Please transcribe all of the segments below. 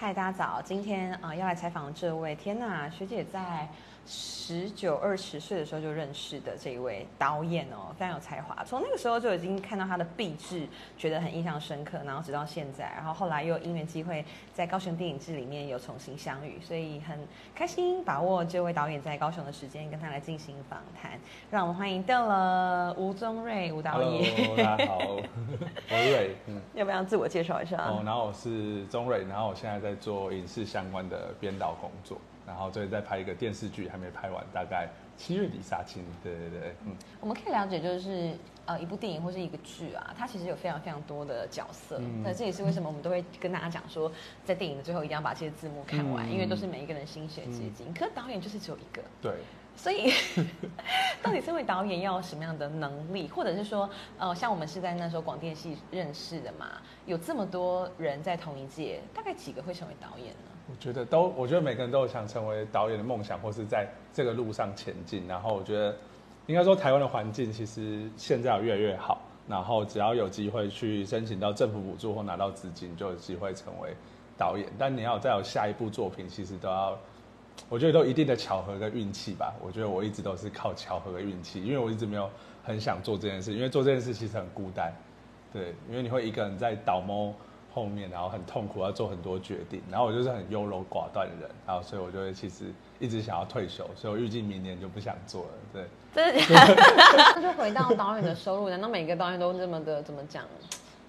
嗨，大家早！今天啊、要来采访这位，天呐，学姐在十九二十岁的时候就认识的这一位导演哦，非常有才华。从那个时候就已经看到他的壁纸，觉得很印象深刻，然后直到现在，然后后来又因缘机会在高雄电影制里面有重新相遇，所以很开心把握这位导演在高雄的时间，跟他来进行访谈。让我们欢迎到了吴宗瑞吴导演 Hello，大家好，我是瑞，嗯，要不要自我介绍一下？哦，然后我是宗瑞，然后我现在在做影视相关的编导工作，然后最近在拍一个电视剧，还没拍完，大概七月底杀青，对对对，嗯，我们可以了解，就是呃，一部电影或是一个剧啊，它其实有非常非常多的角色。嗯那、这也是为什么我们都会跟大家讲说，在电影的最后一定要把这些字幕看完，嗯因为都是每一个人心血结晶。可是导演就是只有一个，对，所以 到底身为导演要有什么样的能力，或者是说，呃，像我们是在那时候广电系认识的嘛，有这么多人在同一届，大概几个会成为导演呢？我觉得都，我觉得每个人都有想成为导演的梦想，或是在这个路上前进。然后我觉得，应该说台湾的环境其实现在越来越好。然后只要有机会去申请到政府补助或拿到资金，就有机会成为导演。但你要再有下一部作品，其实都要，我觉得都一定的巧合跟运气吧。我觉得我一直都是靠巧合跟运气，因为我一直没有很想做这件事，因为做这件事其实很孤单。对，因为你会一个人在倒猫后面，然后很痛苦，要做很多决定。然后我就是很优柔寡断的人，然后所以我就会其实一直想要退休，所以我预计明年就不想做了。对，真的假的？那就回到导演的收入，难道每个导演都这么的怎么讲，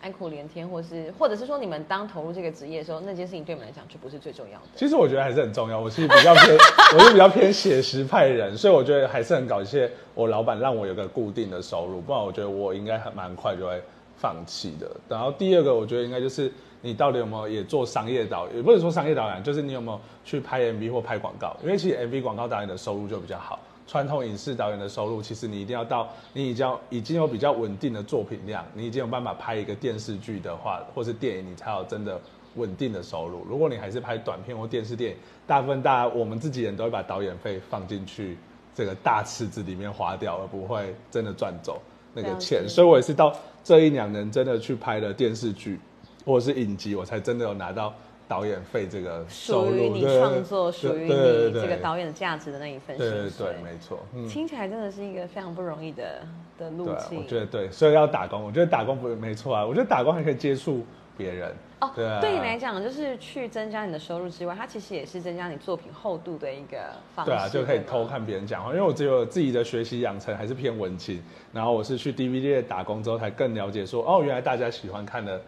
哀苦连天，或是或者是说你们当投入这个职业的时候，那件事情对你们来讲就不是最重要的？其实我觉得还是很重要。我其实比较偏，我是比较偏写实派人，所以我觉得还是很感谢我老板让我有个固定的收入，不然我觉得我应该很蛮快就会放弃的。然后第二个，我觉得应该就是你到底有没有也做商业导，也不是说商业导演，就是你有没有去拍 MV 或拍广告？因为其实 MV 广告导演的收入就比较好。传统影视导演的收入，其实你一定要到你已经已经有比较稳定的作品量，你已经有办法拍一个电视剧的话，或是电影，你才有真的稳定的收入。如果你还是拍短片或电视电影，大部分大家我们自己人都会把导演费放进去这个大池子里面花掉，而不会真的赚走那个钱。所以我也是到这一两年真的去拍了电视剧或者是影集，我才真的有拿到导演费这个收入。属于你对创作，属于你这个导演的价值的那一份薪水。对对对，没错。嗯。听起来真的是一个非常不容易的的路径。我觉得对，所以要打工。我觉得打工不没错啊，我觉得打工还可以接触别人。哦，对啊。对你来讲，就是去增加你的收入之外，它其实也是增加你作品厚度的一个方式。对啊，就可以偷看别人讲话，因为我只有自己的学习养成还是偏文青，然后我是去 DVD 业打工之后才更了解说，哦，原来大家喜欢看的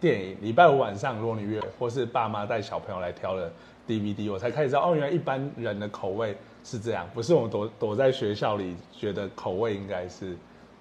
电影，礼拜五晚上如果你约，或是爸妈带小朋友来挑的 DVD，我才开始知道，哦，原来一般人的口味是这样，不是我们躲躲在学校里觉得口味应该是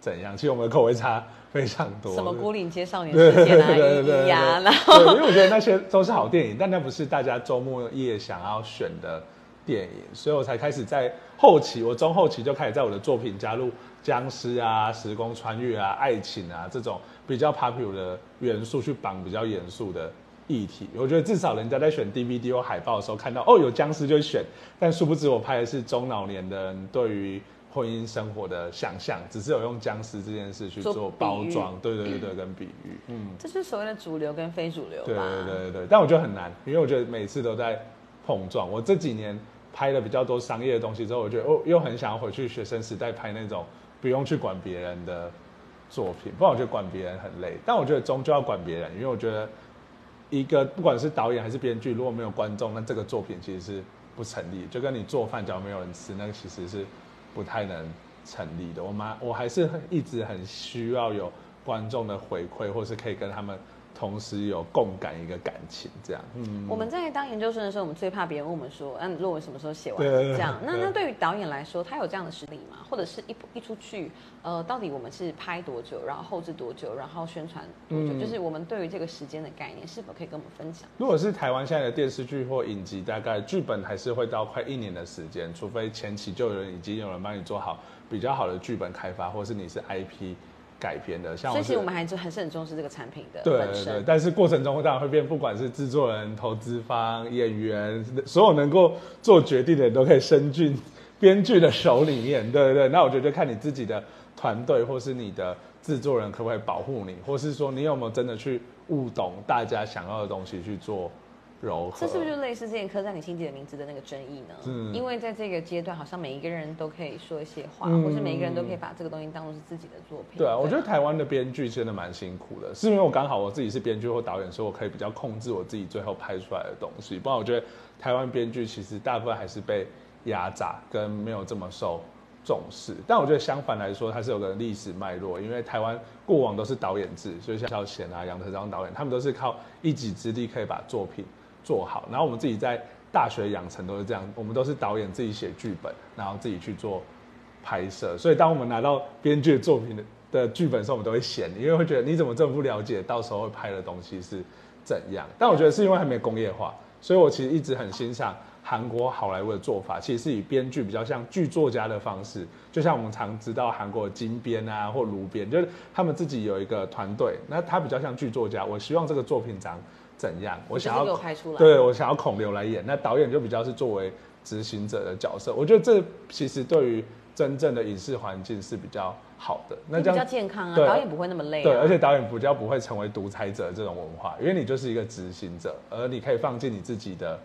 怎样，其实我们的口味差非常多。什么孤岭街少年对事件啊、对对对一一呀，对然后对，因为我觉得那些都是好电影，但那不是大家周末夜想要选的电影，所以我才开始在后期，我中后期就开始在我的作品加入僵尸啊、时空穿越啊、爱情啊这种比较 popular 的元素，去绑比较严肃的议题。我觉得至少人家在选 DVD 或海报的时候看到哦有僵尸就选，但殊不知我拍的是中老年的人对于婚姻生活的想象，只是有用僵尸这件事去做包装，对对对对，跟比喻，嗯。这是所谓的主流跟非主流吧？对对对对对，但我觉得很难，因为我觉得每次都在碰撞。我这几年拍了比较多商业的东西之后，我觉得哦，又很想要回去学生时代拍那种不用去管别人的作品，不然我觉得管别人很累。但我觉得终究要管别人，因为我觉得一个不管是导演还是编剧，如果没有观众，那这个作品其实是不成立。就跟你做饭，假如没有人吃，那个其实是不太能成立的。我蛮，我还是一直很需要有观众的回馈，或是可以跟他们同时有共感一个感情，这样。嗯，我们在当研究生的时候，我们最怕别人问我们说：“那、你论文什么时候写完？”这样，那对那对于导演来说，他有这样的实力吗？或者是一一出去，呃，到底我们是拍多久，然后后置多久，然后宣传多久？嗯就是我们对于这个时间的概念，是否可以跟我们分享？如果是台湾现在的电视剧或影集，大概剧本还是会到快一年的时间，除非前期就有人已经有人帮你做好比较好的剧本开发，或是你是 IP 改编的，所以其实我们还是还是很重视这个产品的对对对，但是过程中当然会变，不管是制作人、投资方、演员，所有能够做决定的人都可以伸进 编剧的手里面。对对对，那我觉得就看你自己的团队或是你的制作人可不可以保护你，或是说你有没有真的去悟懂大家想要的东西去做柔和。这是不是就类似之前刻在你心底的名字的那个争议呢？嗯因为在这个阶段，好像每一个人都可以说一些话，嗯或是每一个人都可以把这个东西当做是自己的作品。对啊，我觉得台湾的编剧真的蛮辛苦的，是因为我刚好我自己是编剧或导演，所以我可以比较控制我自己最后拍出来的东西。不然我觉得台湾编剧其实大部分还是被压榨，跟没有这么受重视。但我觉得相反来说，它是有个历史脉络，因为台湾过往都是导演制，所以像萧贤啊、杨德章导演，他们都是靠一己之力可以把作品做好。然后我们自己在大学养成都是这样，我们都是导演自己写剧本，然后自己去做拍摄。所以当我们拿到编剧的作品的的剧本的时候，我们都会嫌，因为会觉得你怎么这么不了解，到时候会拍的东西是怎样。但我觉得是因为还没工业化，所以我其实一直很欣赏韩国好莱坞的做法，其实是以编剧比较像剧作家的方式，就像我们常知道韩国的金编啊或卢编，就是他们自己有一个团队，那他比较像剧作家。我希望这个作品长怎样，我想要我拍出来。对我想要孔刘来演，那导演就比较是作为执行者的角色。我觉得这其实对于真正的影视环境是比较好的。那那比较健康啊，导演不会那么累、啊。对，而且导演比较不会成为独裁者这种文化，因为你就是一个执行者，而你可以放进你自己的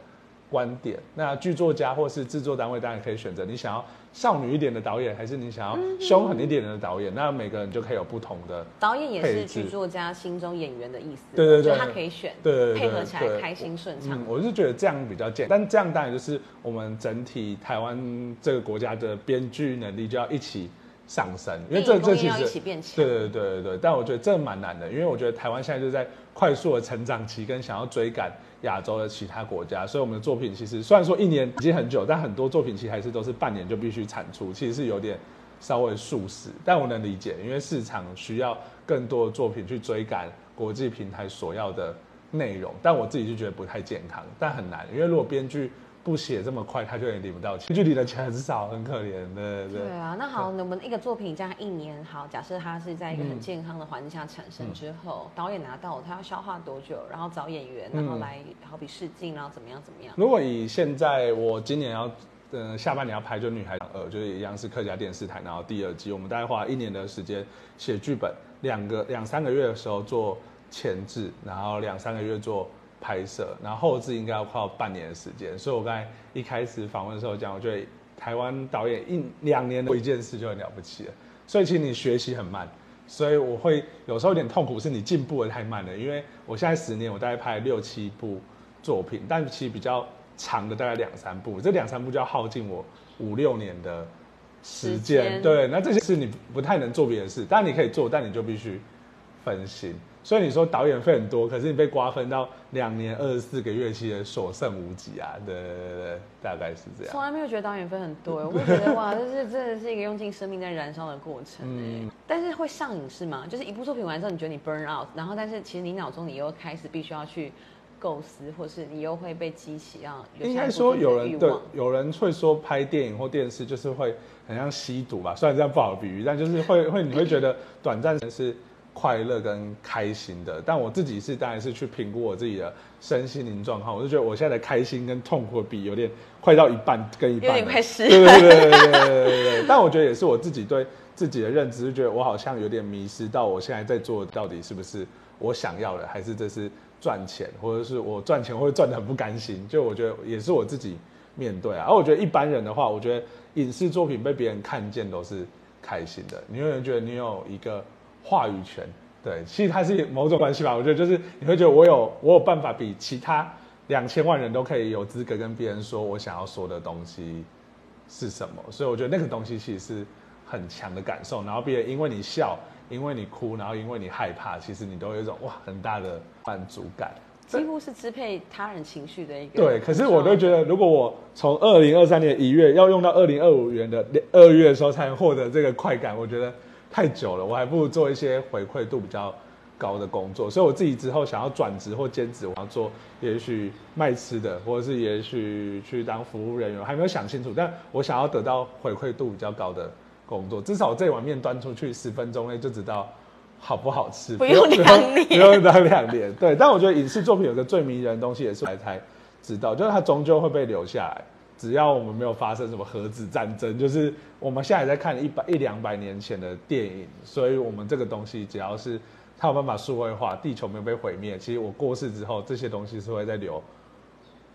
观点。那剧作家或是制作单位当然可以选择你想要少女一点的导演，还是你想要凶狠一点的导演。那每个人就可以有不同的。导演也是剧作家心中演员的意思。对对对就他可以选，对对对配合起来开心顺畅。嗯，我是觉得这样比较健，但这样当然就是我们整体台湾这个国家的编剧能力就要一起上升，因为这这其实。对对对对对，但我觉得这蛮难的，因为我觉得台湾现在就在快速的成长期，跟想要追赶亚洲的其他国家，所以我们的作品其实虽然说一年已经很久，但很多作品其实还是都是半年就必须产出，其实是有点稍微速食，但我能理解，因为市场需要更多的作品去追赶国际平台所要的内容，但我自己就觉得不太健康，但很难，因为如果编剧不写这么快，他就也领不到钱，编剧领的钱很少，很可怜的，对。对啊，那好，我们一个作品这样一年，好，假设它是在一个很嗯健康的环境下产生之后，导演拿到他要消化多久，然后找演员，然后嗯来好比试镜，然后怎么样怎么样。如果以现在我今年要，嗯，下半年要拍就《女孩呃》，就是一样是客家电视台，然后第二季，我们大概花一年的时间写剧本，两个两三个月的时候做前置，然后两三个月做拍摄，然后后置应该要快要半年的时间。所以我刚才一开始访问的时候讲，我觉得台湾导演一两年做一件事就很了不起了，所以其实你学习很慢。所以我会有时候有点痛苦，是你进步的太慢了。因为我现在十年，我大概拍六七部作品，但其实比较长的大概两三部，这两三部就要耗尽我五六年的时时间。对，那这些事你不太能做别的事，但你可以做，但你就必须分心。所以你说导演费很多，可是你被瓜分到两年二十四个月，其实所剩无几啊。对对对对，大概是这样。从来没有觉得导演费很多，我会觉得哇，这是真的是一个用尽生命在燃烧的过程哎、嗯但是会上瘾是吗？就是一部作品完之后，你觉得你 burn out，然后但是其实你脑中你又开始必须要去构思，或是你又会被激起要有应该说有人对有人会说拍电影或电视就是会很像吸毒吧，虽然这样不好比喻，但就是会会你会觉得短暂是快乐跟开心的。但我自己是当然是去评估我自己的身心灵状况，我就觉得我现在的开心跟痛苦比有点快到一半跟一半，有点快失对对对对对对对。但我觉得也是我自己对自己的认知，是觉得我好像有点迷失到我现在在做到底是不是我想要的，还是这是赚钱，或者是我赚钱会赚的很不甘心。就我觉得也是我自己面对啊。而我觉得一般人的话，我觉得影视作品被别人看见都是。开心的，你有没有觉得你有一个话语权。对，其实它是某种关系吧。我觉得就是你会觉得我有我有办法比其他两千万人都可以有资格跟别人说我想要说的东西是什么，所以我觉得那个东西其实是很强的感受。然后别人因为你笑，因为你哭，然后因为你害怕，其实你都有一种哇很大的满足感。几乎是支配他人情绪的一个。对，可是我都觉得，如果我从二零二三年一月要用到二零二五年的二月的时候才能获得这个快感，我觉得太久了，我还不如做一些回馈度比较高的工作。所以我自己之后想要转职或兼职，我要做也许卖吃的，或者是也许去当服务人员，还没有想清楚。但我想要得到回馈度比较高的工作，至少这碗面端出去十分钟内就知道好不好吃，不用 两年不用当两年。对，但我觉得影视作品有个最迷人的东西，也是来才知道，就是它终究会被留下来。只要我们没有发生什么核子战争，就是我们现在也在看一百一两百年前的电影，所以我们这个东西只要是它有办法数位化，地球没有被毁灭，其实我过世之后，这些东西是会再留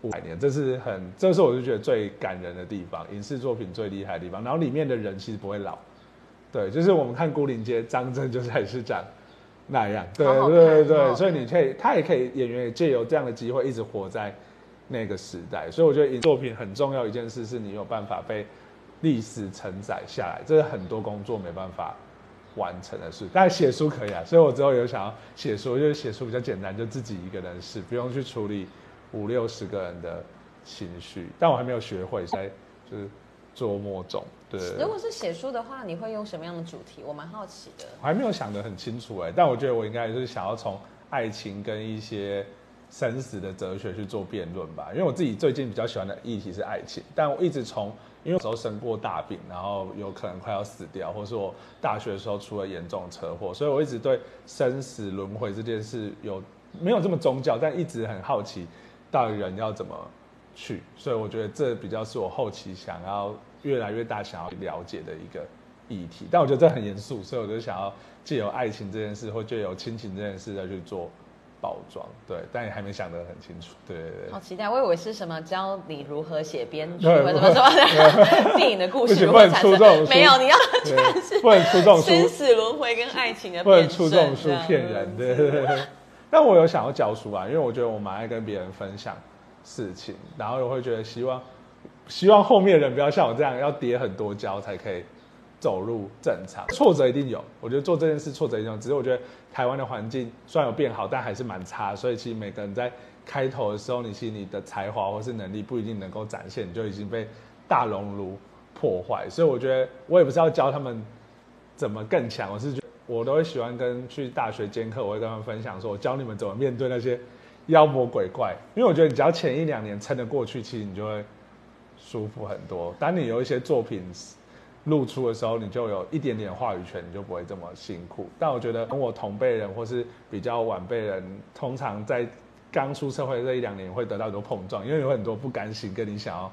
五百年，这是很，这是我就觉得最感人的地方，影视作品最厉害的地方。然后里面的人其实不会老，对，就是我们看《孤林街》，张震就是还是长那样，对对对所以你可以，他也可以演员也借由这样的机会一直活在那个时代。所以我觉得影作品很重要一件事是你有办法被历史承载下来，这是很多工作没办法完成的事。但写书可以啊，所以我之后有想要写书，就是写书比较简单，就自己一个人试，不用去处理五六十个人的情绪。但我还没有学会，在就是琢磨中。对如果是写书的话，你会用什么样的主题？我蛮好奇的。我还没有想得很清楚哎，但我觉得我应该就是想要从爱情跟一些生死的哲学去做辩论吧，因为我自己最近比较喜欢的议题是爱情，但我一直从因为有时候生过大病，然后有可能快要死掉，或是我大学的时候出了严重车祸，所以我一直对生死轮回这件事有没有这么宗教，但一直很好奇到底人要怎么去，所以我觉得这比较是我后期想要越来越大想要了解的一个议题。但我觉得这很严肃，所以我就想要借由爱情这件事，或借由亲情这件事再去做包装。对，但也还没想得很清楚。对对对。好期待！我以为是什么教你如何写编剧，对或者什么什么的电影的故事不行如何产生不能出这种。没有，你要对不能出这种生，死轮回跟爱情的不能辩出这种书骗人。对对对。但我有想要教书啊，因为我觉得我蛮爱跟别人分享事情，然后我会觉得希望，希望后面的人不要像我这样要叠很多胶才可以走入正常。挫折一定有，我觉得做这件事挫折一定有，只是我觉得台湾的环境虽然有变好，但还是蛮差，所以其实每个人在开头的时候，你其实你的才华或是能力不一定能够展现，你就已经被大熔炉破坏。所以我觉得我也不是要教他们怎么更强，我是觉我都会喜欢跟去大学兼课，我会跟他们分享说，我教你们怎么面对那些妖魔鬼怪，因为我觉得你只要前一两年撑得过去，其实你就会舒服很多。当你有一些作品露出的时候，你就有一点点话语权，你就不会这么辛苦。但我觉得跟我同辈人或是比较晚辈人，通常在刚出社会这一两年会得到很多碰撞，因为有很多不甘心跟你想要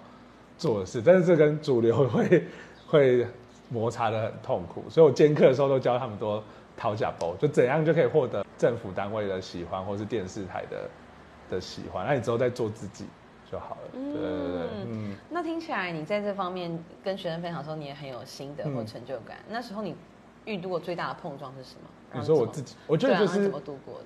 做的事，但是这跟主流会 会摩擦的很痛苦。所以我兼课的时候都教他们多讨假包，就怎样就可以获得政府单位的喜欢，或是电视台的的喜欢，那你之后再做自己就好了。对对对，嗯。那听起来你在这方面跟学生分享的时候，你也很有心得或成就感。那时候你遇到过最大的碰撞是什么？你说我自己，我觉得就是啊怎么度过的？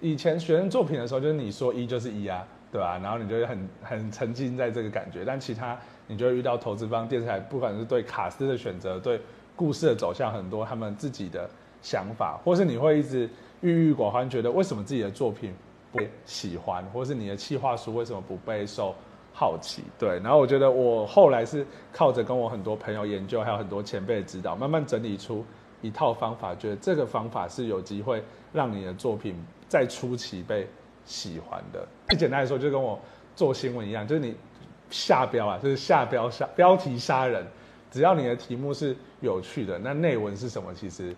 以前学生作品的时候，就是你说一就是一啊，对吧、然后你就会很很沉浸在这个感觉，但其他你就会遇到投资方、电视台，不管是对卡司的选择、对故事的走向，很多他们自己的想法，或是你会一直郁郁寡欢，觉得为什么自己的作品不喜欢，或是你的企划书为什么不备受好奇？对，然后我觉得我后来是靠着跟我很多朋友研究，还有很多前辈的指导，慢慢整理出一套方法，觉得这个方法是有机会让你的作品在初期被喜欢的。最简单来说，就跟我做新闻一样，就是你下标啊，就是下标杀标题杀人，只要你的题目是有趣的，那内文是什么其实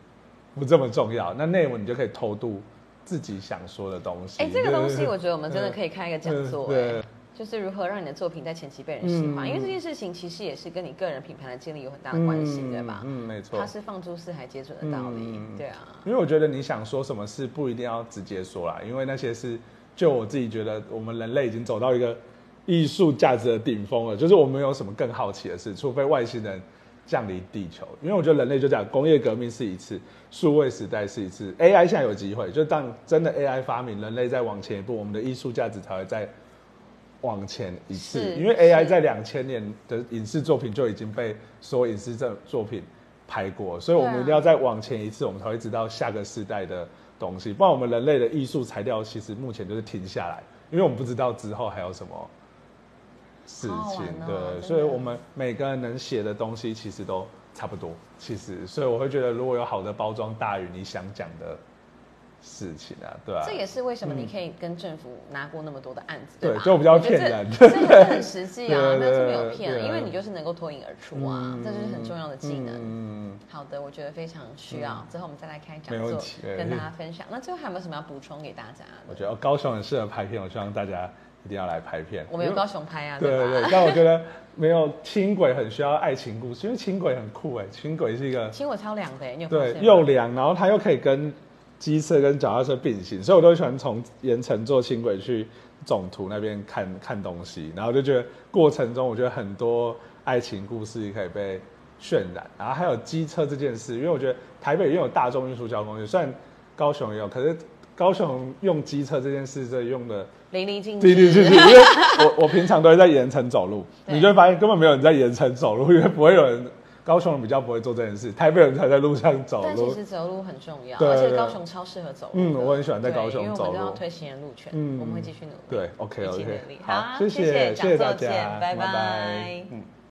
不这么重要。那内文你就可以偷渡自己想说的东西。哎、这个东西我觉得我们真的可以开一个讲座、哎，就是如何让你的作品在前期被人喜欢，嗯因为这件事情其实也是跟你个人品牌的建立有很大的关系，对吧？嗯，没错它。是放诸四海皆准的道理，嗯对啊。因为我觉得你想说什么事不一定要直接说啦，因为那些是就我自己觉得我们人类已经走到一个艺术价值的顶峰了，就是我们有什么更好奇的事，除非外星人降临地球。因为我觉得人类就这样，工业革命是一次，数位时代是一次，AI 现在有机会，就当真的 AI 发明，人类再往前一步，我们的艺术价值才会再往前一次。因为 AI 是在两千年的影视作品就已经被所有影视作作品拍过，所以我们一定要再往前一次，我们才会知道下个世代的东西。不然我们人类的艺术材料其实目前就是停下来，因为我们不知道之后还有什么事情。对，所以我们每个人能写的东西其实都差不多。其实，所以我会觉得，如果有好的包装，大于你想讲的事情啊，对啊、这也是为什么你可以跟政府拿过那么多的案子，吧？对就比较骗人这这个 很实际啊，对没有骗啊，因为你就是能够脱颖而出啊，这就是很重要的技能。嗯，好的，我觉得非常需要。之后我们再来开讲座跟大家 分享。那最后还有没有什么要补充给大家？我觉得高雄很适合拍片，我希望大家一定要来拍片。我们有高雄拍啊，对对对？，但我觉得没有轻轨很需要爱情故事，因为轻轨很酷哎，轻轨是一个轻轨超凉的，你有对？又凉，然后它又可以跟机车跟脚踏车并行，所以我都喜欢从盐城坐轻轨去总图那边看看东西，然后就觉得过程中我觉得很多爱情故事可以被渲染，然后还有机车这件事，因为我觉得台北也有大众运输交通工具，虽然高雄也有，可是高雄用机车这件事这用的。淋漓尽致，对对对对，因为我 我平常都会在盐城走路，你就会发现根本没有人在盐城走路，因为不会有人，高雄人比较不会做这件事，台北人才在路上走路。但其实走路很重要，而且高雄超适合走路。嗯，我很喜欢在高雄走路。因为我们都要推行人路权，嗯，我们会继续努力。对，OK OK，好，谢谢谢谢大家，拜拜。嗯。